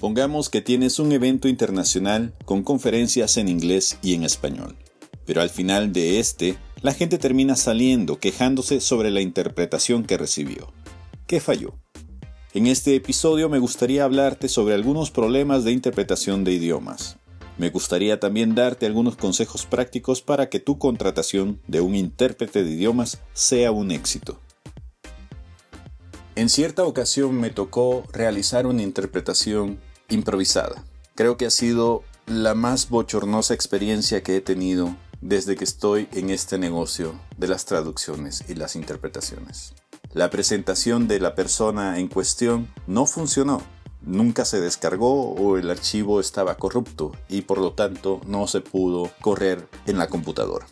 Pongamos que tienes un evento internacional con conferencias en inglés y en español, pero al final de este, la gente termina saliendo quejándose sobre la interpretación que recibió. ¿Qué falló? En este episodio me gustaría hablarte sobre algunos problemas de interpretación de idiomas. Me gustaría también darte algunos consejos prácticos para que tu contratación de un intérprete de idiomas sea un éxito. En cierta ocasión me tocó realizar una interpretación improvisada. Creo que ha sido la más bochornosa experiencia que he tenido desde que estoy en este negocio de las traducciones y las interpretaciones. La presentación de la persona en cuestión no funcionó. Nunca se descargó o el archivo estaba corrupto y por lo tanto no se pudo correr en la computadora.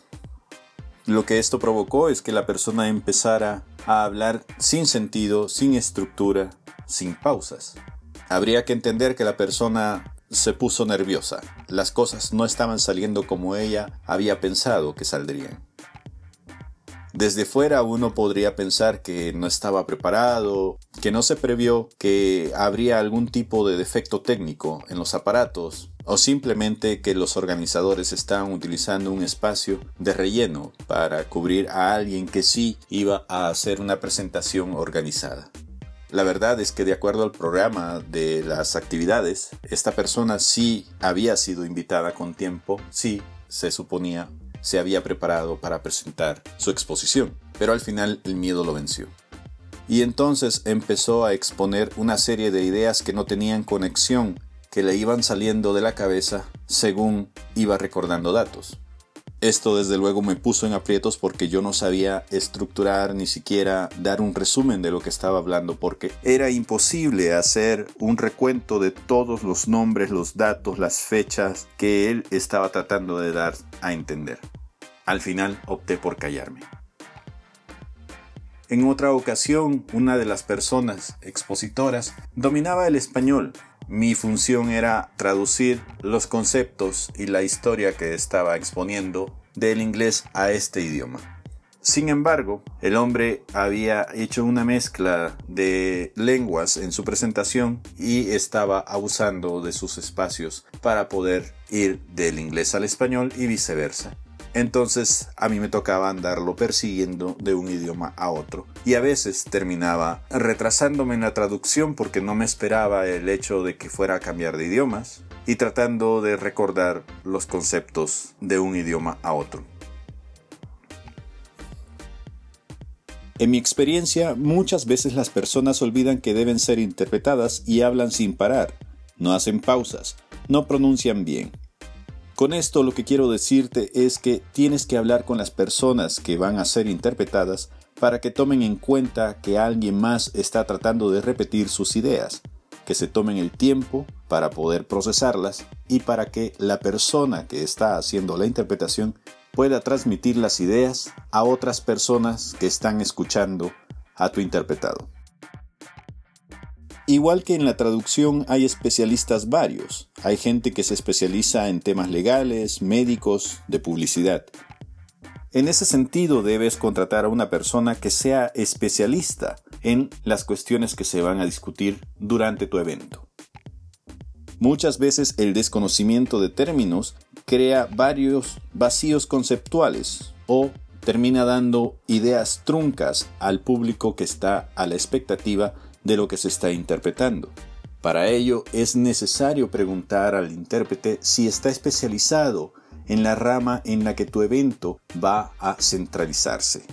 Lo que esto provocó es que la persona empezara a hablar sin sentido, sin estructura, sin pausas. Habría que entender que la persona se puso nerviosa. Las cosas no estaban saliendo como ella había pensado que saldrían. Desde fuera uno podría pensar que no estaba preparado, que no se previó que habría algún tipo de defecto técnico en los aparatos o simplemente que los organizadores estaban utilizando un espacio de relleno para cubrir a alguien que sí iba a hacer una presentación organizada. La verdad es que de acuerdo al programa de las actividades, esta persona sí había sido invitada con tiempo, sí se suponía se había preparado para presentar su exposición, pero al final el miedo lo venció. Y entonces empezó a exponer una serie de ideas que no tenían conexión, que le iban saliendo de la cabeza según iba recordando datos. Esto desde luego me puso en aprietos porque yo no sabía estructurar ni siquiera dar un resumen de lo que estaba hablando porque era imposible hacer un recuento de todos los nombres, los datos, las fechas que él estaba tratando de dar a entender. Al final opté por callarme. En otra ocasión, una de las personas expositoras dominaba el español mi función era traducir los conceptos y la historia que estaba exponiendo del inglés a este idioma. Sin embargo, el hombre había hecho una mezcla de lenguas en su presentación y estaba abusando de sus espacios para poder ir del inglés al español y viceversa. Entonces a mí me tocaba andarlo persiguiendo de un idioma a otro. Y a veces terminaba retrasándome en la traducción porque no me esperaba el hecho de que fuera a cambiar de idiomas y tratando de recordar los conceptos de un idioma a otro. En mi experiencia, muchas veces las personas olvidan que deben ser interpretadas y hablan sin parar, no hacen pausas, no pronuncian bien, con esto lo que quiero decirte es que tienes que hablar con las personas que van a ser interpretadas para que tomen en cuenta que alguien más está tratando de repetir sus ideas, que se tomen el tiempo para poder procesarlas y para que la persona que está haciendo la interpretación pueda transmitir las ideas a otras personas que están escuchando a tu interpretado. Igual que en la traducción hay especialistas varios. Hay gente que se especializa en temas legales, médicos, de publicidad. En ese sentido debes contratar a una persona que sea especialista en las cuestiones que se van a discutir durante tu evento. Muchas veces el desconocimiento de términos crea varios vacíos conceptuales o termina dando ideas truncas al público que está a la expectativa de lo que se está interpretando. Para ello es necesario preguntar al intérprete si está especializado en la rama en la que tu evento va a centralizarse.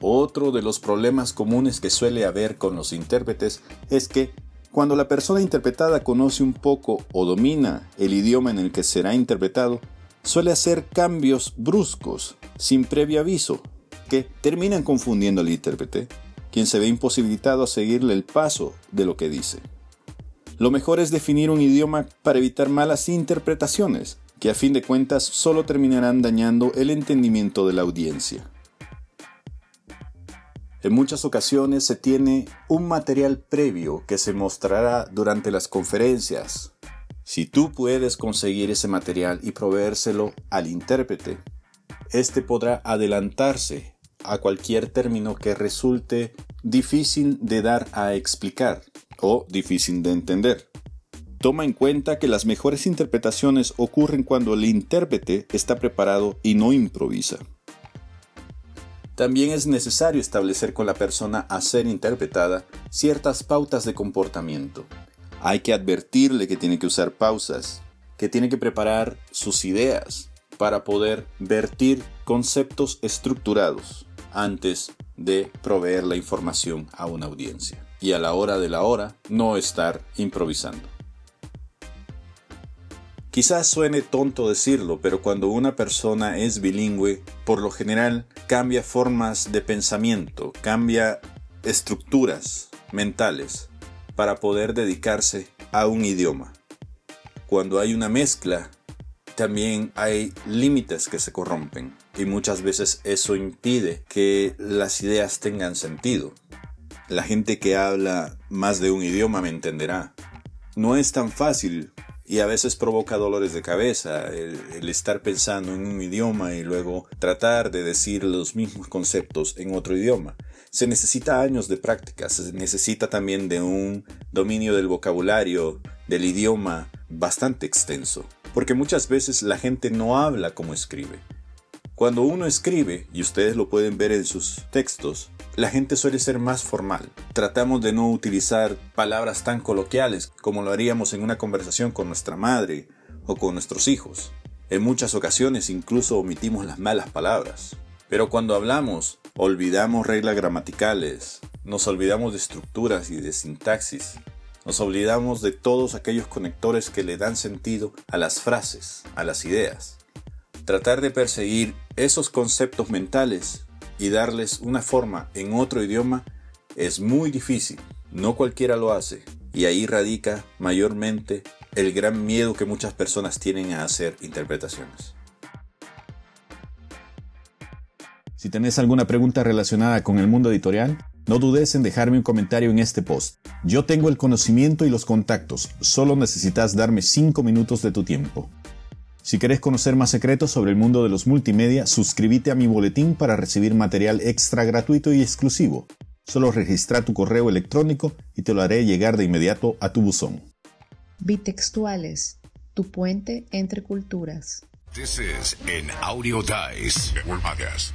Otro de los problemas comunes que suele haber con los intérpretes es que cuando la persona interpretada conoce un poco o domina el idioma en el que será interpretado, suele hacer cambios bruscos, sin previo aviso, que terminan confundiendo al intérprete quien se ve imposibilitado a seguirle el paso de lo que dice. Lo mejor es definir un idioma para evitar malas interpretaciones, que a fin de cuentas solo terminarán dañando el entendimiento de la audiencia. En muchas ocasiones se tiene un material previo que se mostrará durante las conferencias. Si tú puedes conseguir ese material y proveérselo al intérprete, éste podrá adelantarse a cualquier término que resulte difícil de dar a explicar. o difícil de entender. Toma en cuenta que las mejores interpretaciones ocurren cuando el intérprete está preparado y no improvisa. También es necesario establecer con la persona a ser interpretada ciertas pautas de comportamiento. Hay que advertirle que tiene que usar pausas, que tiene que preparar sus ideas para poder vertir conceptos estructurados antes de proveer la información a una audiencia. Y a la hora de la hora, no estar improvisando. Quizás suene tonto decirlo, pero cuando una persona es bilingüe, por lo general cambia formas de pensamiento, cambia estructuras mentales para poder dedicarse a un idioma. Cuando hay una mezcla, también hay límites que se corrompen y muchas veces eso impide que las ideas tengan sentido. La gente que habla más de un idioma me entenderá. No es tan fácil y a veces provoca dolores de cabeza el, estar pensando en un idioma y luego tratar de decir los mismos conceptos en otro idioma. Se necesita años de práctica, se necesita también de un dominio del vocabulario, del idioma bastante extenso, porque muchas veces la gente no habla como escribe. Cuando uno escribe, y ustedes lo pueden ver en sus textos, la gente suele ser más formal. Tratamos de no utilizar palabras tan coloquiales como lo haríamos en una conversación con nuestra madre o con nuestros hijos. En muchas ocasiones incluso omitimos las malas palabras. Pero cuando hablamos, olvidamos reglas gramaticales, nos olvidamos de estructuras y de sintaxis, nos olvidamos de todos aquellos conectores que le dan sentido a las frases, a las ideas. Tratar de perseguir esos conceptos mentales y darles una forma en otro idioma es muy difícil. No cualquiera lo hace. Y ahí radica mayormente el gran miedo que muchas personas tienen a hacer interpretaciones. Si tenés alguna pregunta relacionada con el mundo editorial, no dudes en dejarme un comentario en este post. Yo tengo el conocimiento y los contactos, solo necesitas darme 5 minutos de tu tiempo. Si querés conocer más secretos sobre el mundo de los multimedia, suscríbete a mi boletín para recibir material extra gratuito y exclusivo. Solo registra tu correo electrónico y te lo haré llegar de inmediato a tu buzón. Bitextuales, tu puente entre culturas. This is an Audio Dice Network Podcast.